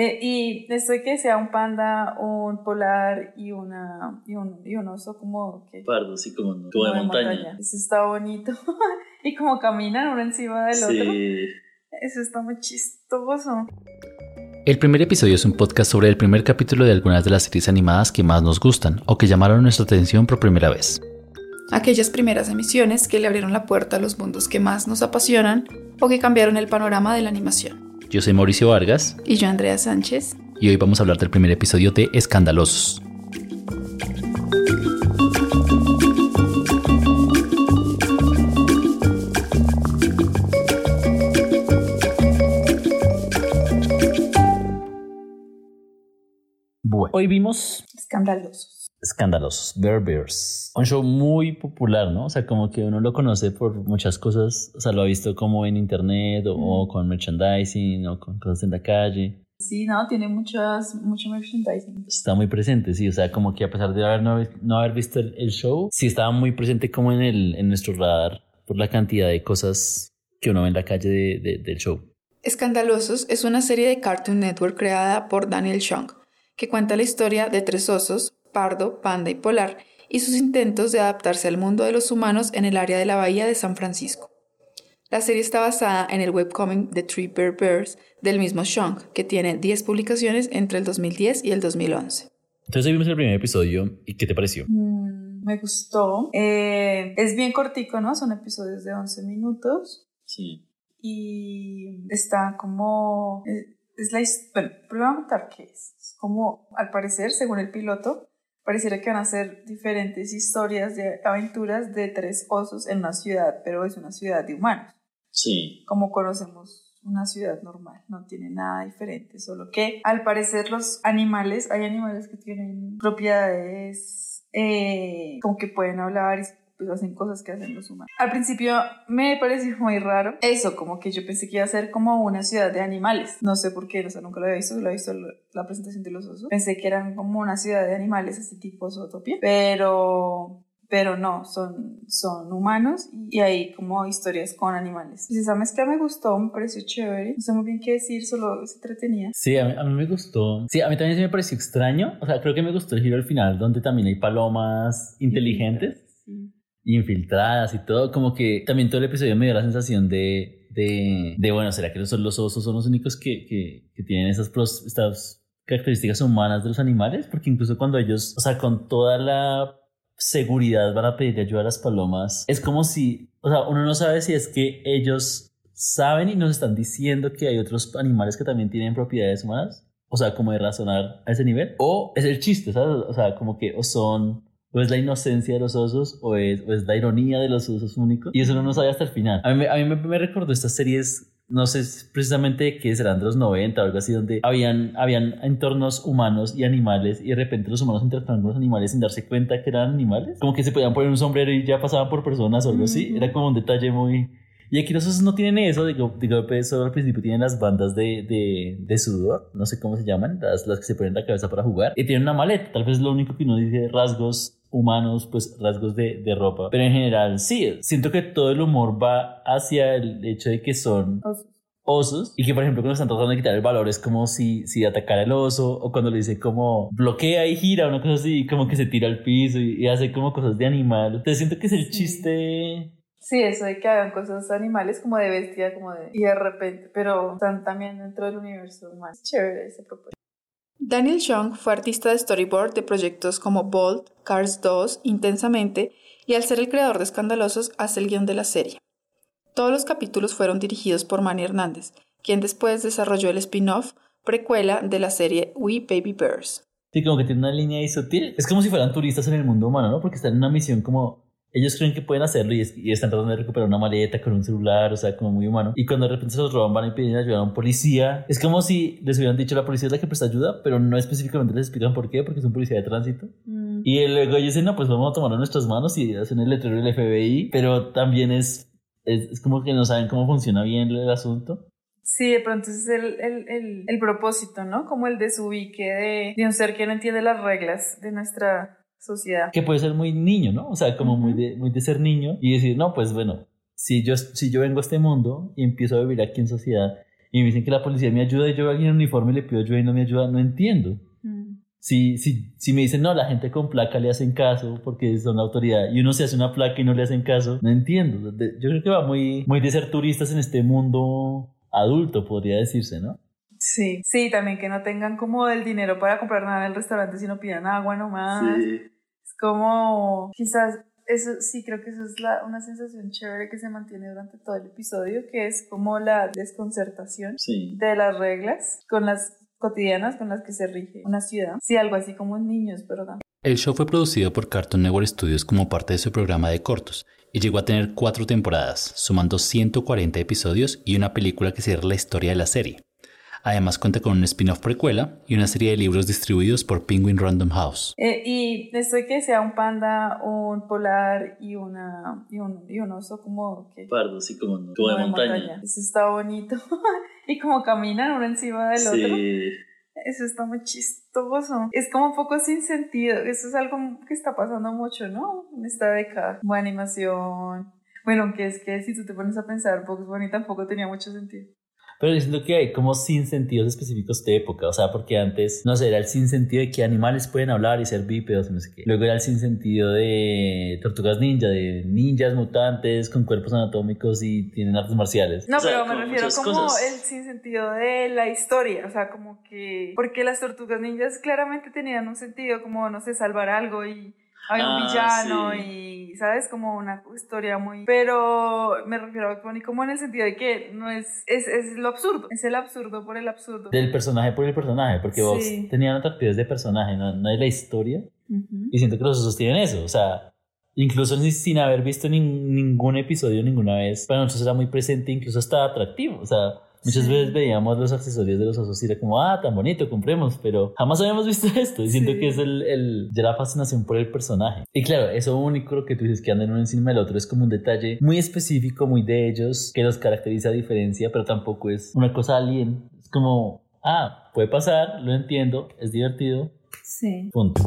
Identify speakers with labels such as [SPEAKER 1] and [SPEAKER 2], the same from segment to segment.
[SPEAKER 1] Eh, y estoy que sea un panda, un polar y, una, y, un, y un oso como que...
[SPEAKER 2] Pardo, sí, como, como, de, montaña.
[SPEAKER 1] Eso está bonito. y como caminan uno encima del sí. otro. Eso está muy chistoso.
[SPEAKER 3] El primer episodio es un podcast sobre el primer capítulo de algunas de las series animadas que más nos gustan o que llamaron nuestra atención por primera vez.
[SPEAKER 4] Aquellas primeras emisiones que le abrieron la puerta a los mundos que más nos apasionan o que cambiaron el panorama de la animación.
[SPEAKER 3] Yo soy Mauricio Vargas.
[SPEAKER 4] Y yo Andrea Sánchez.
[SPEAKER 3] Y hoy vamos a hablar del primer episodio de Escandalosos. Bueno, hoy vimos...
[SPEAKER 1] Escandalosos
[SPEAKER 3] escandalosos, Bear Bears. Un show muy popular, ¿no? O sea, como que uno lo conoce por muchas cosas, o sea, lo ha visto como en internet o, con merchandising o con cosas en la calle.
[SPEAKER 1] Sí, no, tiene muchas, mucho merchandising.
[SPEAKER 3] Está muy presente, sí, o sea, como que a pesar de haber, no, haber visto el, show, sí estaba muy presente como en, el, en nuestro radar por la cantidad de cosas que uno ve en la calle de, del show.
[SPEAKER 4] Escandalosos es una serie de Cartoon Network creada por Daniel Chung, que cuenta la historia de tres osos, pardo, panda y polar, y sus intentos de adaptarse al mundo de los humanos en el área de la bahía de San Francisco. La serie está basada en el webcomic The Three Bear Bears del mismo Shunk, que tiene 10 publicaciones entre el 2010 y el 2011.
[SPEAKER 3] Entonces vimos el primer episodio y ¿qué te pareció?
[SPEAKER 1] Mm, me gustó. Eh, es bien cortico, ¿no? Son episodios de 11 minutos.
[SPEAKER 2] Sí.
[SPEAKER 1] Y está como... Eh, es la... Bueno, primero contar qué es. Es como, al parecer, según el piloto, pareciera que van a ser diferentes historias de aventuras de tres osos en una ciudad, pero es una ciudad de humanos.
[SPEAKER 2] Sí.
[SPEAKER 1] Como conocemos una ciudad normal, no tiene nada diferente, solo que al parecer los animales, hay animales que tienen propiedades eh, como que pueden hablar y pues hacen cosas que hacen los humanos. Al principio me pareció muy raro eso, como que yo pensé que iba a ser como una ciudad de animales. No sé por qué, o sea, nunca lo había visto, lo he visto la presentación de los osos. Pensé que eran como una ciudad de animales, así tipo Zootopia, pero pero no, son, son humanos y hay como historias con animales. Si sabes que me gustó, me pareció chévere, no sé muy bien qué decir, solo se entretenía.
[SPEAKER 3] Sí, a mí, a mí, me gustó. Sí, a mí también se me pareció extraño, o sea, creo que me gustó el giro al final, donde también hay palomas inteligentes. Sí infiltradas y todo, como que también todo el episodio me dio la sensación de, de, de bueno, ¿será que los, los osos son los únicos que, que, tienen esas, estas características humanas de los animales? Porque incluso cuando ellos, o sea, con toda la seguridad van a pedir ayuda a las palomas, es como si, o sea, uno no sabe si es que ellos saben y nos están diciendo que hay otros animales que también tienen propiedades humanas, o sea, como de razonar a ese nivel, o es el chiste, ¿sabes? O sea, como que o son o es la inocencia de los osos o es, o es la ironía de los osos únicos. Y eso no nos sabe hasta el final. A mí, a mí me, me recordó estas series no sé precisamente qué serán de los 90 o algo así, donde habían, habían entornos humanos y animales y de repente los humanos interactuaban con los animales sin darse cuenta que eran animales. Como que se podían poner un sombrero y ya pasaban por personas o algo así. Era como un detalle muy... Y aquí los osos no tienen eso, digo, digo solo al principio tienen las bandas de, de, de, sudor, no sé cómo se llaman, las, las que se ponen en la cabeza para jugar, y tienen una maleta, tal vez lo único que uno dice rasgos humanos, pues rasgos de, de, ropa. Pero en general, sí, siento que todo el humor va hacia el hecho de que son osos. y que, por ejemplo, cuando están tratando de quitar el valor es como si, si atacara el oso o cuando le dice como bloquea y gira, una cosa así, como que se tira al piso y, hace como cosas de animal. Entonces siento que es el chiste.
[SPEAKER 1] Sí, eso de que hagan cosas animales como de bestia, como de... Y de repente, pero están también dentro del universo más chévere ese propósito.
[SPEAKER 4] Daniel Young fue artista de storyboard de proyectos como Bolt, Cars 2, Intensamente, y al ser el creador de Escandalosos hace el guion de la serie. Todos los capítulos fueron dirigidos por Manny Hernández, quien después desarrolló el spin-off precuela de la serie We Baby Bears.
[SPEAKER 3] Sí, como que tiene una línea ahí sutil. Es como si fueran turistas en el mundo humano, ¿no? Porque están en una misión como ellos creen que pueden hacerlo y, están tratando de recuperar una maleta con un celular, o sea, como muy humano. Y cuando de repente se los roban, van y piden ayuda a un policía. Es como si les hubieran dicho la policía es la que presta ayuda, pero no específicamente les explican por qué, porque es un policía de tránsito. Mm. Y luego ellos dicen, no, pues vamos a tomarlo en nuestras manos y hacen el letrero del FBI, pero también es, es, como que no saben cómo funciona bien el asunto.
[SPEAKER 1] Sí, de pronto es el, el, el, el propósito, ¿no? Como el desubique de, de un ser que no entiende las reglas de nuestra sociedad.
[SPEAKER 3] Que puede ser muy niño, ¿no? O sea, como muy, de, muy de ser niño y decir, no, pues bueno, si yo, si yo vengo a este mundo y empiezo a vivir aquí en sociedad y me dicen que la policía me ayuda y yo a alguien en uniforme y le pido ayuda y no me ayuda, no entiendo.
[SPEAKER 1] Mm.
[SPEAKER 3] Si, si, si me dicen, no, la gente con placa le hacen caso porque son la autoridad y uno se hace una placa y no le hacen caso, no entiendo. Yo creo que va muy, muy de ser turistas en este mundo adulto, podría decirse, ¿no?
[SPEAKER 1] Sí, sí, también que no tengan como el dinero para comprar nada en el restaurante, sino pidan agua nomás. Es como, quizás, eso sí, creo que eso es la, una sensación chévere que se mantiene durante todo el episodio, que es como la desconcertación
[SPEAKER 2] Sí.
[SPEAKER 1] de las reglas con las cotidianas con las que se rige una ciudad. Sí, algo así como niños, ¿verdad?
[SPEAKER 5] El show fue producido por Cartoon Network Studios como parte de su programa de cortos y llegó a tener cuatro temporadas, sumando 140 episodios y una película que cierra la historia de la serie. Además cuenta con un spin-off precuela y una serie de libros distribuidos por Penguin Random House.
[SPEAKER 1] Eh, y esto de que sea un panda, un polar y, una, y, un, y un oso como que...
[SPEAKER 2] Pardo, sí, como, como
[SPEAKER 1] como
[SPEAKER 2] de montaña.
[SPEAKER 1] Eso está bonito. y como caminan uno encima del otro.
[SPEAKER 2] Sí.
[SPEAKER 1] Eso está muy chistoso. Es como un poco sin sentido. Eso es algo que está pasando mucho, ¿no? En esta década. Buena animación. Bueno, aunque es que si tú te pones a pensar, Bugs Bunny tampoco tenía mucho sentido.
[SPEAKER 3] Pero yo siento que hay como sin sentidos específicos de época, o sea, porque antes, no sé, era el sin sentido de que animales pueden hablar y ser bípedos, no sé qué. Luego era el sin sentido de tortugas ninja, de ninjas mutantes con cuerpos anatómicos y tienen artes marciales.
[SPEAKER 1] No,
[SPEAKER 2] O sea,
[SPEAKER 1] pero me refiero como
[SPEAKER 2] cosas.
[SPEAKER 1] el sin sentido de la historia. O sea, como que. Porque las tortugas ninjas claramente tenían un sentido, como, no sé, salvar algo y había un
[SPEAKER 2] Ah,
[SPEAKER 1] villano
[SPEAKER 2] sí.
[SPEAKER 1] y, ¿sabes? Como una historia muy. Pero me refiero a Bunny como en el sentido de que no es. Es, es lo absurdo. Es el absurdo por el absurdo.
[SPEAKER 3] Del personaje por el personaje, porque vos
[SPEAKER 1] Sí.
[SPEAKER 3] tenían atractivos de personaje, no, no es la historia.
[SPEAKER 1] Ujú.
[SPEAKER 3] Y siento que los osos tienen eso, o sea, incluso ni- sin haber visto nin- ningún episodio ninguna vez, para nosotros era muy presente, incluso hasta atractivo, o sea, muchas
[SPEAKER 1] Sí.
[SPEAKER 3] veces veíamos los accesorios de los osos y era como, ah, tan bonito, compremos, pero jamás habíamos visto esto, y siento
[SPEAKER 1] Sí.
[SPEAKER 3] que es el, el, ya la fascinación por el personaje. Y claro, eso único lo que tú dices que andan uno encima del otro es como un detalle muy específico, muy de ellos, que los caracteriza a diferencia, pero tampoco es una cosa alien, es como, ah, puede pasar, lo entiendo, es divertido,
[SPEAKER 1] Sí.
[SPEAKER 3] punto.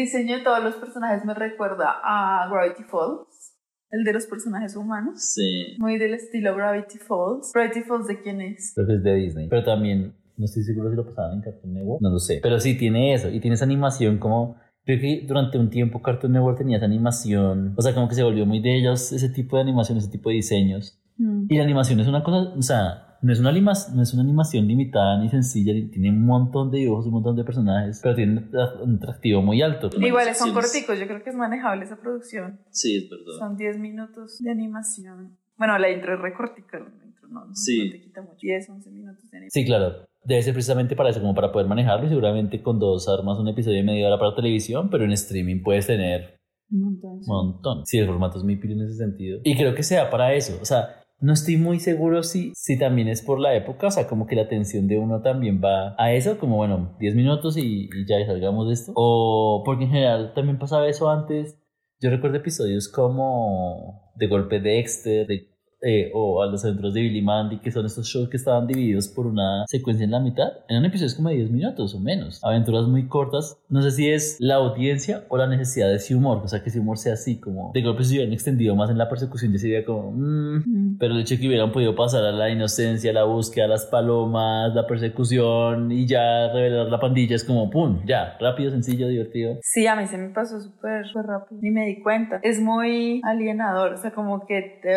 [SPEAKER 1] Diseño de todos los personajes me recuerda a Gravity Falls, el de los personajes humanos.
[SPEAKER 2] Sí.
[SPEAKER 1] Muy del estilo Gravity Falls. Gravity Falls, ¿de quién es?
[SPEAKER 3] Creo que es de Disney. Pero también, no estoy seguro si lo pasaban en Cartoon Network. No lo sé. Pero sí tiene eso. Y tiene esa animación como... Creo que durante un tiempo Cartoon Network tenía esa animación. O sea, como que se volvió muy de ellos ese tipo de animación, ese tipo de diseños. Y la animación es una cosa... O sea, no es una, anima- no es una animación limitada ni sencilla. Tiene un montón de dibujos, un montón de personajes. Pero tiene un atra- un atractivo muy alto.
[SPEAKER 1] Igual son corticos, yo creo que es manejable esa producción.
[SPEAKER 2] Sí, es verdad.
[SPEAKER 1] Son 10 minutos de animación. Bueno, la intro es re cortica, la intro no, no,
[SPEAKER 2] Sí.
[SPEAKER 1] no te quita mucho. 10, 11 minutos de animación.
[SPEAKER 3] Sí, claro. Debe ser precisamente para eso, como para poder manejarlo. Y seguramente con dos armas un episodio de media hora para televisión. Pero en streaming puedes tener
[SPEAKER 1] Un montón. sí.
[SPEAKER 3] montón. Sí, el formato es muy pilo en ese sentido. Y creo que sea para eso. O sea, no estoy muy seguro si, si también es por la época. O sea, como que la atención de uno también va a eso. Como, bueno, 10 minutos y, ya salgamos de esto. O porque en general también pasaba eso antes. Yo recuerdo episodios como De Golpe de Dexter, de eh, o a los centros de Billy Mandy, que son estos shows que estaban divididos por una secuencia en la mitad. Eran episodios como de 10 minutos o menos. Aventuras muy cortas. No sé si es la audiencia o la necesidad de ese humor. O sea, que ese humor sea así, como de golpe se hubieran extendido más en la persecución. Ya sería como, mm.
[SPEAKER 1] Mm.
[SPEAKER 3] pero el hecho de que hubieran podido pasar a la inocencia, la búsqueda, las palomas, la persecución y ya revelar la pandilla es como, pum, ya, rápido, sencillo, divertido.
[SPEAKER 1] Sí, a mí se me pasó súper rápido. Ni me di cuenta. Es muy alienador. O sea, como que te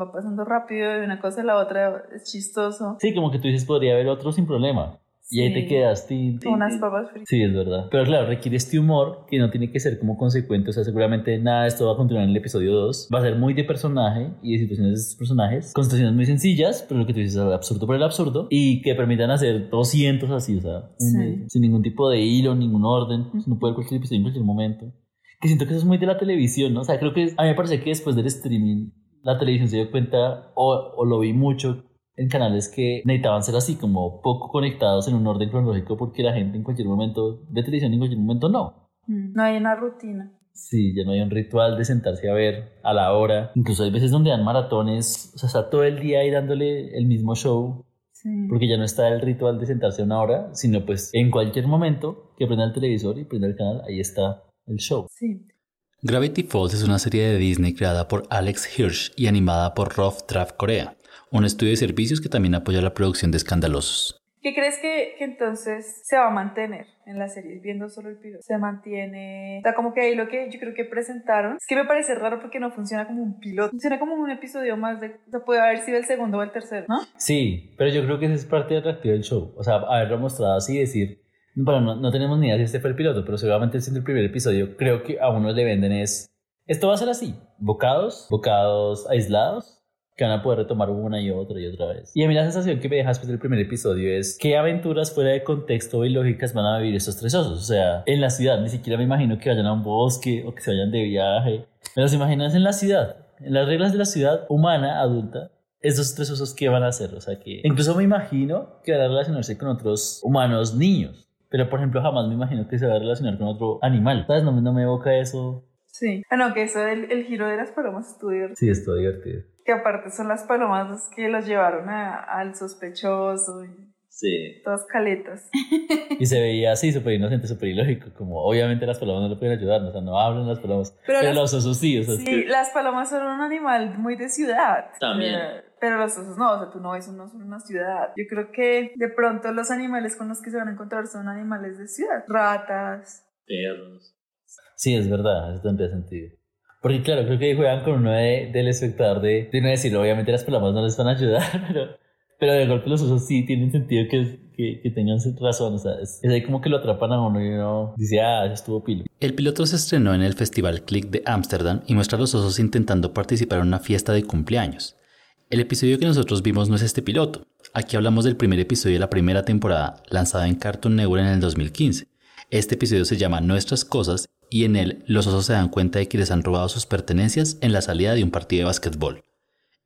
[SPEAKER 1] va pasando rápido de una cosa a la otra. Es chistoso.
[SPEAKER 3] Sí, como que tú dices, podría haber otro sin problema. Y ahí
[SPEAKER 1] Sí.
[SPEAKER 3] te quedas. tin, tin,
[SPEAKER 1] Unas papas fritas.
[SPEAKER 3] Sí, es verdad. Pero claro, requiere este humor que no tiene que ser como consecuente. O sea, seguramente nada esto va a continuar en el episodio 2. Va a ser muy de personaje y de situaciones de estos personajes. Con situaciones muy sencillas, pero lo que tú dices es absurdo por el absurdo. Y que permitan hacer 200 así, o sea,
[SPEAKER 1] Sí.
[SPEAKER 3] sin ningún tipo de hilo, ningún orden. No puede cualquier episodio en cualquier momento. Que siento que eso es muy de la televisión, ¿no? O sea, creo que a mí me parece que después del streaming, la televisión se dio cuenta, o, o lo vi mucho en canales que necesitaban ser así, como poco conectados en un orden cronológico, porque la gente en cualquier momento ve televisión y en cualquier momento no.
[SPEAKER 1] Mm. No hay una rutina.
[SPEAKER 3] Sí, ya no hay un ritual de sentarse a ver a la hora. Incluso hay veces donde dan maratones, o sea, está todo el día ahí dándole el mismo show. Porque ya no está el ritual de sentarse una hora, sino pues en cualquier momento que prenda el televisor y prenda el canal, ahí está el show.
[SPEAKER 1] Sí.
[SPEAKER 5] Gravity Falls es una serie de Disney creada por Alex Hirsch y animada por Rough Draft Korea, un estudio de servicios que también apoya la producción de Escandalosos.
[SPEAKER 1] ¿Qué crees que, que, entonces se va a mantener en la serie, viendo solo el piloto? Se mantiene, está como que ahí lo que yo creo que presentaron, es que me parece raro porque no funciona como un piloto, funciona como un episodio más de, o sea, puede haber sido el segundo o el tercero, ¿no?
[SPEAKER 3] Sí, pero yo creo que esa es parte del atractivo del show, o sea, haberlo mostrado así y decir, bueno, no, no, tenemos ni idea si este fue el piloto, pero seguramente siendo el primer episodio, creo que a uno le venden es, esto va a ser así, bocados, bocados aislados, que van a poder retomar una y otra y otra vez. Y a mí la sensación que me deja después del primer episodio es qué aventuras fuera de contexto y lógicas van a vivir estos tres osos. O sea, en la ciudad, ni siquiera me imagino que vayan a un bosque o que se vayan de viaje. Me los imaginas en la ciudad, en las reglas de la ciudad humana, adulta. Esos tres osos, ¿qué van a hacer? O sea, que incluso me imagino que van a relacionarse con otros humanos niños. Pero, por ejemplo, jamás me imagino que se va a relacionar con otro animal. ¿Sabes? No, no me evoca eso.
[SPEAKER 1] Sí. Ah, no, que eso del el giro de las palomas estuvo divertido.
[SPEAKER 3] Sí, estuvo divertido
[SPEAKER 1] que aparte son las palomas las que los llevaron a, al sospechoso. Y
[SPEAKER 2] sí.
[SPEAKER 1] Todas caletas.
[SPEAKER 3] Y se veía así, súper inocente, súper ilógico, como obviamente las palomas no le pueden ayudar, o sea, no hablan las palomas, pero, pero los osos sí. O sea,
[SPEAKER 1] sí, que... las palomas son un animal muy de ciudad.
[SPEAKER 2] También.
[SPEAKER 1] Pero los osos no, o sea, tú no ves unos en una ciudad. Yo creo que de pronto los animales con los que se van a encontrar son animales de ciudad. Ratas.
[SPEAKER 2] Perros.
[SPEAKER 3] Sí, es verdad, eso tendría sentido. Porque claro, creo que juegan con uno de, del espectador de, de no decirlo, obviamente las palomas no les van a ayudar, pero, pero de golpe los osos sí tienen sentido que, que, tengan razón, o sea, es, ahí como que lo atrapan a uno y uno dice, ah, estuvo pilo.
[SPEAKER 5] El piloto se estrenó en el Festival Click de Ámsterdam y muestra a los osos intentando participar en una fiesta de cumpleaños. El episodio que nosotros vimos no es este piloto, aquí hablamos del primer episodio de la primera temporada, lanzado en Cartoon Network en el 2015. Este episodio se llama Nuestras Cosas y en él los osos se dan cuenta de que les han robado sus pertenencias en la salida de un partido de básquetbol.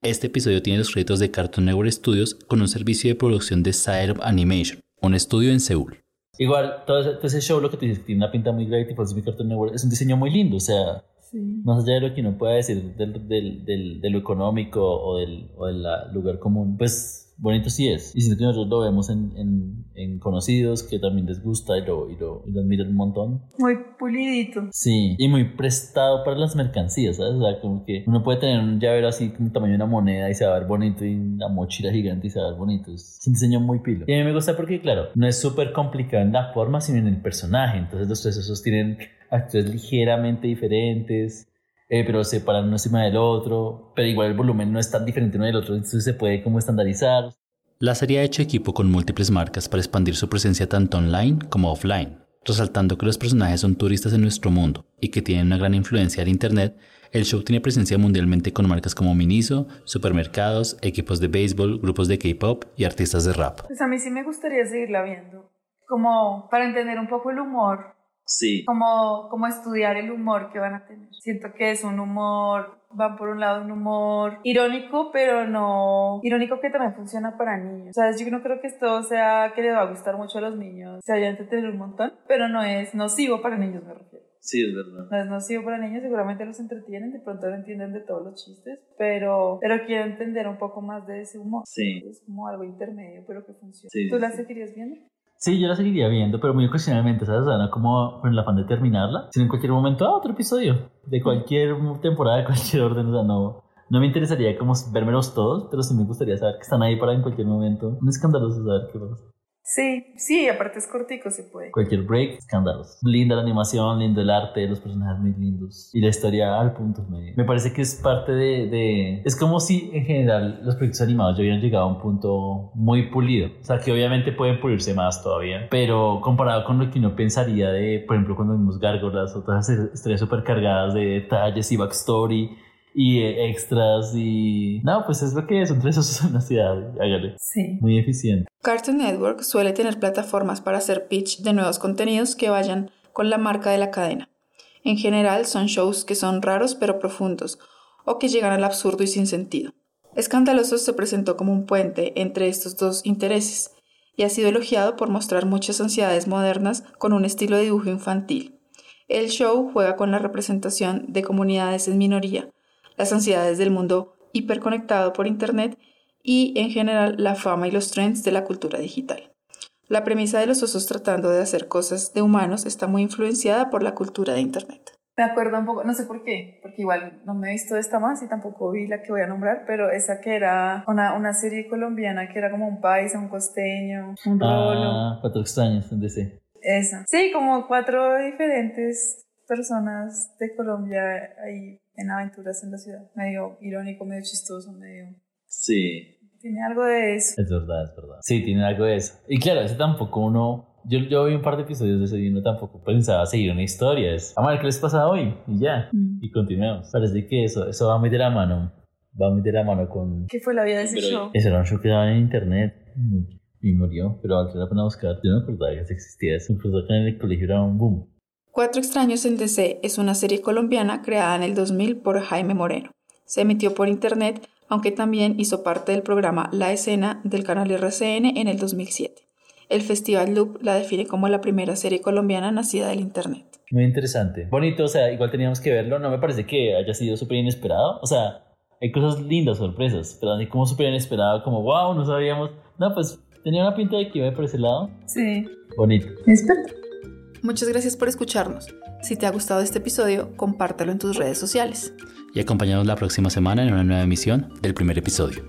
[SPEAKER 5] Este episodio tiene los créditos de Cartoon Network Studios con un servicio de producción de Side Animation, un estudio en Seúl.
[SPEAKER 3] Igual, todo ese, todo ese show, lo que te dice, tiene una pinta muy Gravity Falls y Cartoon Network, es un diseño muy lindo, o sea,
[SPEAKER 1] Sí.
[SPEAKER 3] más allá de lo que uno pueda decir del, del, del, de lo económico o del, o del lugar común, pues bonito sí es. Y siento que nosotros lo vemos en, en, en conocidos que también les gusta y lo, y, lo, y lo admiran un montón.
[SPEAKER 1] Muy pulidito.
[SPEAKER 3] Sí, y muy prestado para las mercancías, ¿sabes? O sea, como que uno puede tener un llavero así como tamaño de una moneda y se va a ver bonito y una mochila gigante y se va a ver bonito. Es un diseño muy pilo. Y a mí me gusta porque, claro, no es súper complicado en la forma, sino en el personaje. Entonces los tres esos tienen actores ligeramente diferentes. Eh, pero se paran uno encima del otro, pero igual el volumen no es tan diferente uno del otro, entonces se puede como estandarizar.
[SPEAKER 5] La serie ha hecho equipo con múltiples marcas para expandir su presencia tanto online como offline, resaltando que los personajes son turistas en nuestro mundo y que tienen una gran influencia en Internet. El show tiene presencia mundialmente con marcas como Miniso, supermercados, equipos de béisbol, grupos de K-pop y artistas de rap.
[SPEAKER 1] Pues a mí sí me gustaría seguirla viendo, como para entender un poco el humor
[SPEAKER 2] Sí.
[SPEAKER 1] como, como estudiar el humor que van a tener. Siento que es un humor, van por un lado un humor irónico, pero no irónico que también funciona para niños. O sea, yo no creo que esto sea que le va a gustar mucho a los niños, se vayan a entretener un montón, pero no es nocivo para niños, me refiero.
[SPEAKER 2] Sí, es verdad.
[SPEAKER 1] No es nocivo para niños, seguramente los entretienen, de pronto no entienden de todos los chistes, pero, pero quiero entender un poco más de ese humor.
[SPEAKER 2] Sí.
[SPEAKER 1] Es como algo intermedio, pero que funciona.
[SPEAKER 2] Sí,
[SPEAKER 1] ¿Tú
[SPEAKER 2] sí,
[SPEAKER 1] la
[SPEAKER 2] sí.
[SPEAKER 1] seguirías viendo?
[SPEAKER 3] Sí, yo la seguiría viendo, pero muy ocasionalmente, ¿sabes? O sea, no como con el afán de terminarla, sino en cualquier momento, ah, otro episodio, de cualquier temporada, de cualquier orden, o sea, no, no me interesaría como vérmelos todos, pero sí me gustaría saber que están ahí para en cualquier momento. Un escandaloso saber qué pasa.
[SPEAKER 1] Sí, sí, aparte es cortico, se puede.
[SPEAKER 3] Cualquier break, escándalos. Linda la animación, lindo el arte, los personajes muy lindos. Y la historia al punto. Me, me parece que es parte de, de... Es como si en general los proyectos animados ya hubieran llegado a un punto muy pulido. O sea, que obviamente pueden pulirse más todavía. Pero comparado con lo que uno pensaría de, por ejemplo, cuando vimos Gárgolas, otras historias súper cargadas de detalles y backstory y extras y... No, pues es lo que es, son tres osos en la ciudad, hágale.
[SPEAKER 1] Sí.
[SPEAKER 3] Muy eficiente.
[SPEAKER 4] Cartoon Network suele tener plataformas para hacer pitch de nuevos contenidos que vayan con la marca de la cadena. En general son shows que son raros pero profundos o que llegan al absurdo y sin sentido. Escandalosos se presentó como un puente entre estos dos intereses y ha sido elogiado por mostrar muchas ansiedades modernas con un estilo de dibujo infantil. El show juega con la representación de comunidades en minoría, las ansiedades del mundo hiperconectado por Internet y, en general, la fama y los trends de la cultura digital. La premisa de los osos tratando de hacer cosas de humanos está muy influenciada por la cultura de Internet.
[SPEAKER 1] Me acuerdo un poco, no sé por qué, porque igual no me he visto esta más y tampoco vi la que voy a nombrar, pero esa que era una, una serie colombiana que era como un país, un costeño, un rolo.
[SPEAKER 3] Ah, cuatro extraños en DC.
[SPEAKER 1] Esa. Sí, como cuatro diferentes personas de Colombia ahí en aventuras en la ciudad. Medio irónico, medio chistoso, medio...
[SPEAKER 2] Sí.
[SPEAKER 1] Tiene algo de eso.
[SPEAKER 3] Es verdad, es verdad. Sí, tiene algo de eso. Y claro, ese tampoco uno... Yo, yo vi un par de episodios de ese y uno tampoco pensaba seguir una historia. Es, vamos a ver qué les pasa hoy y ya.
[SPEAKER 1] Mm.
[SPEAKER 3] Y continuemos. Parece que eso, eso va muy de la mano. Va muy de la mano con...
[SPEAKER 1] ¿Qué fue la vida de ese
[SPEAKER 2] Pero-
[SPEAKER 1] show?
[SPEAKER 3] Ese era un show que daban en internet y murió, pero vale la pena buscar. Yo no me acordaba que existía. eso. Me acordaba que en el colegio era un boom.
[SPEAKER 4] Cuatro extraños en DC es una serie colombiana creada en el 2000 por Jaime Moreno. Se emitió por internet, aunque también hizo parte del programa La Escena del canal RCN en el 2007. El Festival Loop la define como la primera serie colombiana nacida del internet.
[SPEAKER 3] Muy interesante. Bonito, o sea, igual teníamos que verlo. No me parece que haya sido súper inesperado. O sea, hay cosas lindas, sorpresas, pero así como súper inesperado, como wow, no sabíamos. No, pues tenía una pinta de que iba por ese lado.
[SPEAKER 1] Sí.
[SPEAKER 3] Bonito.
[SPEAKER 1] Espera.
[SPEAKER 4] Muchas gracias por escucharnos. Si te ha gustado este episodio, compártelo en tus redes sociales.
[SPEAKER 5] Y acompañados la próxima semana en una nueva emisión del primer episodio.